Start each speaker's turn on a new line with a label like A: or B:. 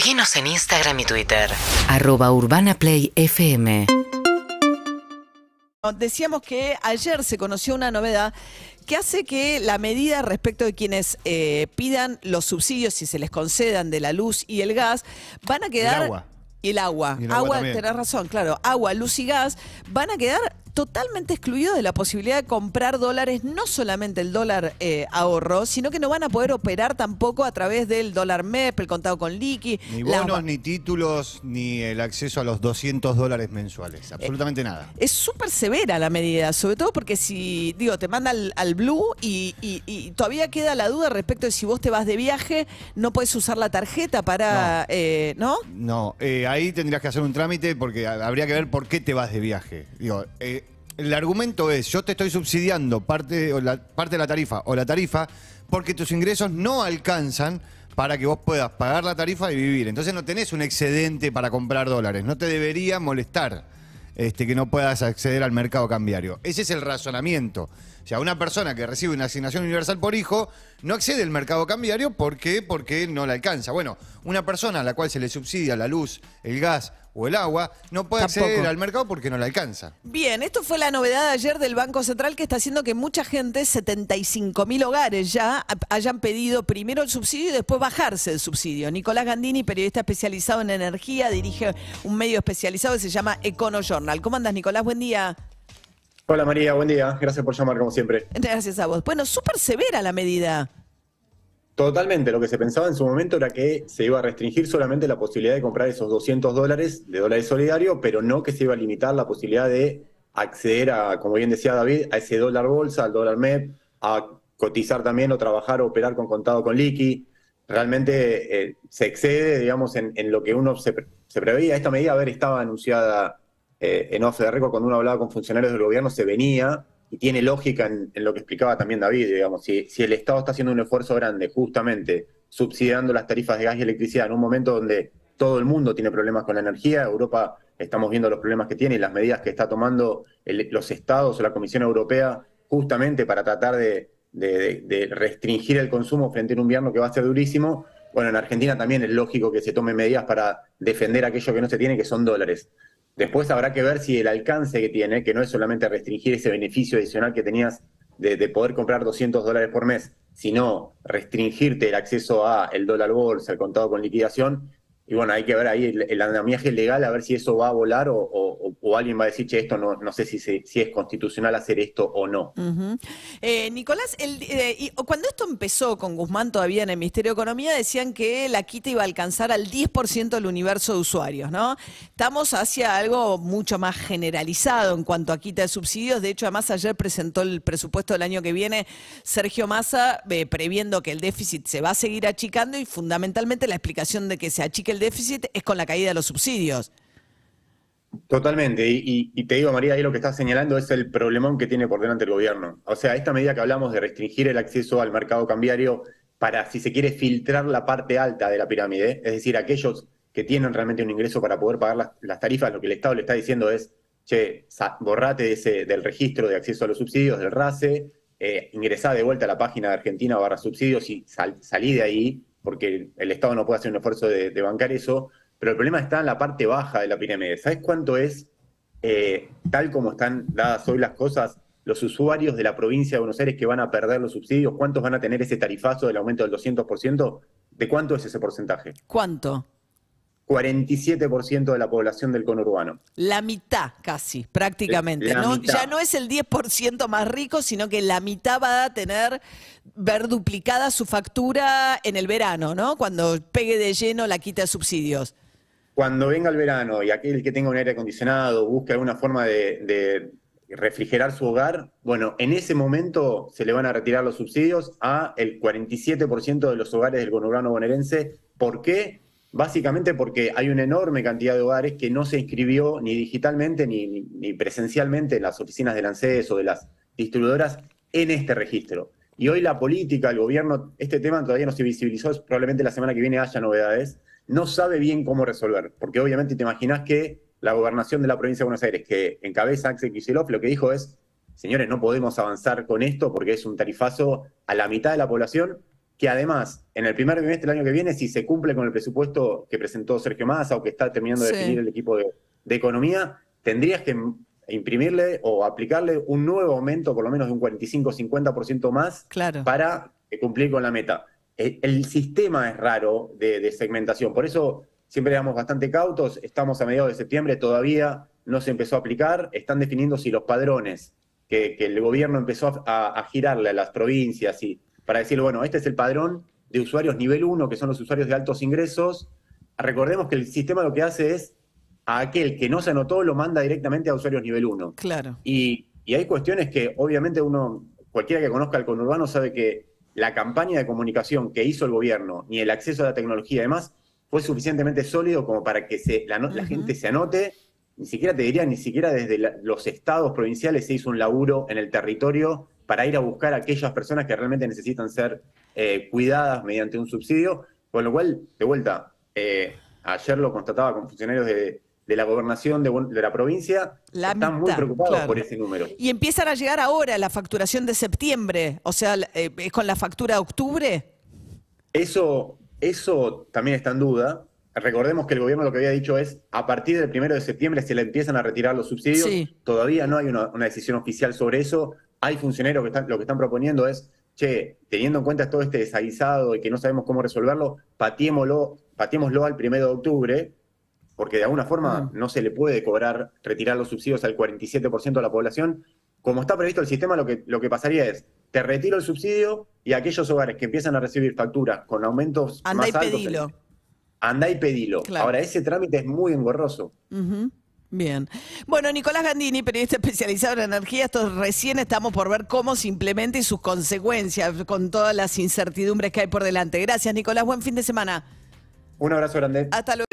A: Seguinos en Instagram y Twitter.
B: Arroba Urbana Play FM.
C: Decíamos que ayer se conoció una novedad que hace que la medida respecto de quienes eh, pidan los subsidios y se les concedan de la luz y el gas van a quedar...
D: agua.
C: Y el agua.
D: Y el agua
C: agua,
D: también.
C: tenés razón, claro. Agua, luz y gas van a quedar totalmente excluidos de la posibilidad de comprar dólares, no solamente el dólar eh, ahorro, sino que no van a poder operar tampoco a través del dólar MEP, el contado con liqui.
D: Ni bonos, ni títulos, ni el acceso a los 200 dólares mensuales. Absolutamente nada.
C: Es súper severa la medida, sobre todo porque si, digo, te manda al, al Blue y, y- y todavía queda la duda respecto de si vos te vas de viaje, no puedes usar la tarjeta para, eh, ¿no?
D: No, eh, ahí tendrías que hacer un trámite porque ha- habría que ver por qué te vas de viaje. Digo, eh, el argumento es, yo te estoy subsidiando parte, parte de la tarifa o la tarifa porque tus ingresos no alcanzan para que vos puedas pagar la tarifa y vivir. Entonces no tenés un excedente para comprar dólares. No te debería molestar este, que no puedas acceder al mercado cambiario. Ese es el razonamiento. O sea, una persona que recibe una asignación universal por hijo no accede al mercado cambiario ¿por qué? porque no la alcanza. Bueno, una persona a la cual se le subsidia la luz, el gas o el agua no puede
C: Tampoco.
D: acceder al mercado porque no la alcanza.
C: Bien, esto fue la novedad de ayer del Banco Central que está haciendo que mucha gente, 75 mil hogares ya, ha- hayan pedido primero el subsidio y después bajarse el subsidio. Nicolás Gandini, periodista especializado en energía, dirige un medio especializado que se llama Econo Journal. ¿Cómo andas, Nicolás? Buen día.
E: Hola María, buen día. Gracias por llamar como siempre.
C: Gracias a vos. Bueno, súper severa la medida.
E: Totalmente, lo que se pensaba en su momento era que se iba a restringir solamente la posibilidad de comprar esos 200 dólares de dólares solidario, pero no que se iba a limitar la posibilidad de acceder a, como bien decía David, a ese dólar bolsa, al dólar MEP, a cotizar también o trabajar o operar con contado con liqui. Realmente eh, se excede, digamos, en, en lo que uno se, se preveía. Esta medida, a ver, estaba anunciada eh, en off the record cuando uno hablaba con funcionarios del gobierno, se venía y tiene lógica en, lo que explicaba también David, digamos, si, el Estado está haciendo un esfuerzo grande justamente subsidiando las tarifas de gas y electricidad en un momento donde todo el mundo tiene problemas con la energía, Europa estamos viendo los problemas que tiene y las medidas que está tomando los estados o la Comisión Europea justamente para tratar de- de restringir el consumo frente a un invierno que va a ser durísimo. Bueno, en Argentina también es lógico que se tomen medidas para defender aquello que no se tiene, que son dólares. Después habrá que ver si el alcance que tiene, que no es solamente restringir ese beneficio adicional que tenías de, de poder comprar 200 dólares por mes, sino restringirte el acceso a el dólar bolsa, el contado con liquidación. Y bueno, hay que ver ahí el, andamiaje legal, a ver si eso va a volar o, o- alguien va a decir, che, esto no, no sé si, si es constitucional hacer esto o no.
C: Eh, Nicolás, eh, y cuando esto empezó con Guzmán todavía en el Ministerio de Economía, decían que la quita iba a alcanzar al 10% del universo de usuarios, ¿no? Estamos hacia algo mucho más generalizado en cuanto a quita de subsidios. De hecho, además ayer presentó el presupuesto del año que viene Sergio Massa, eh, previendo que el déficit se va a seguir achicando y fundamentalmente la explicación de que se achique el déficit es con la caída de los subsidios.
E: Totalmente, y, te digo, María, ahí lo que estás señalando es el problemón que tiene por delante el gobierno. O sea, esta medida que hablamos de restringir el acceso al mercado cambiario para, si se quiere, filtrar la parte alta de la pirámide, es decir, aquellos que tienen realmente un ingreso para poder pagar las, tarifas, lo que el Estado le está diciendo es, che, borrate ese, del registro de acceso a los subsidios, del RACE, eh, ingresá de vuelta a la página de Argentina barra subsidios y sal- salí de ahí, porque el Estado no puede hacer un esfuerzo de, bancar eso, pero el problema está en la parte baja de la pirámide. ¿Sabes cuánto es, eh, tal como están dadas hoy las cosas, los usuarios de la provincia de Buenos Aires que van a perder los subsidios? ¿Cuántos van a tener ese tarifazo del aumento del 200%? ¿De cuánto es ese porcentaje?
C: ¿Cuánto?
E: 47% de la población del conurbano.
C: La mitad casi, prácticamente. ¿no?
E: mitad.
C: Ya no es el 10% más rico, sino que la mitad va a tener, ver duplicada su factura en el verano, ¿no? Cuando pegue de lleno la quita de subsidios.
E: Cuando venga el verano y aquel que tenga un aire acondicionado busque alguna forma de, de refrigerar su hogar, bueno, en ese momento se le van a retirar los subsidios a el 47% de los hogares del conurbano bonaerense. ¿Por qué? Básicamente porque hay una enorme cantidad de hogares que no se inscribió ni digitalmente ni, presencialmente en las oficinas del ANSES o de las distribuidoras en este registro. Y hoy la política, el gobierno, este tema todavía no se visibilizó, probablemente la semana que viene haya novedades, no sabe bien cómo resolver, porque obviamente te imaginas que la gobernación de la provincia de Buenos Aires, que encabeza Axel Kicillof, lo que dijo es, señores, no podemos avanzar con esto porque es un tarifazo a la mitad de la población que además, en el primer trimestre del año que viene, si se cumple con el presupuesto que presentó Sergio Massa o que está terminando de
C: Sí.
E: definir el equipo de, de economía, tendrías que imprimirle o aplicarle un nuevo aumento, por lo menos de un 45-50% más,
C: Claro.
E: para eh, cumplir con la meta. El, el sistema es raro de, de segmentación, por eso siempre éramos bastante cautos, estamos a mediados de septiembre, todavía no se empezó a aplicar, están definiendo si los padrones que, que el gobierno empezó a, a girarle a las provincias y para decir, bueno, este es el padrón de usuarios nivel 1, que son los usuarios de altos ingresos. Recordemos que el sistema lo que hace es a aquel que no se anotó lo manda directamente a usuarios nivel 1.
C: Claro.
E: Y, y hay cuestiones que obviamente uno, cualquiera que conozca el conurbano sabe que la campaña de comunicación que hizo el gobierno, ni el acceso a la tecnología y demás, fue suficientemente sólido como para que se, la, no- la
C: Ujú.
E: gente se anote. Ni siquiera te diría, ni siquiera desde la- los estados provinciales se hizo un laburo en el territorio para ir a buscar a aquellas personas que realmente necesitan ser eh, cuidadas mediante un subsidio. Con lo cual, de vuelta, eh, ayer lo constataba con funcionarios de, de la gobernación de, la provincia,
C: La
E: están muy preocupados
C: claro.
E: por ese número.
C: Y empiezan a llegar ahora la facturación de septiembre. O sea, eh, ¿es con la factura de octubre?
E: Eso, eso también está en duda. Recordemos que el gobierno lo que había dicho es, a partir del primero de septiembre se le empiezan a retirar los subsidios.
C: Sí.
E: Todavía no hay una, una decisión oficial sobre eso. Hay funcionarios que están, lo que están proponiendo es, che, teniendo en cuenta todo este desaguisado y que no sabemos cómo resolverlo, pateémoslo, pateémoslo al primero de octubre, porque de alguna forma no se le puede cobrar, retirar los subsidios al 47% de la población. Como está previsto el sistema, lo que, lo que pasaría es, te retiro el subsidio y aquellos hogares que empiezan a recibir facturas con aumentos
C: Andá y
E: más altos,
C: pedilo.
E: Andá y pedilo.
C: Claro.
E: Ahora, ese trámite es muy engorroso.
C: Ujú. Bien. Bueno, Nicolás Gandini, periodista especializado en energía, esto recién estamos por ver cómo se implementa y sus consecuencias con todas las incertidumbres que hay por delante. Gracias, Nicolás. Buen fin de semana.
E: Un abrazo grande.
C: Hasta luego.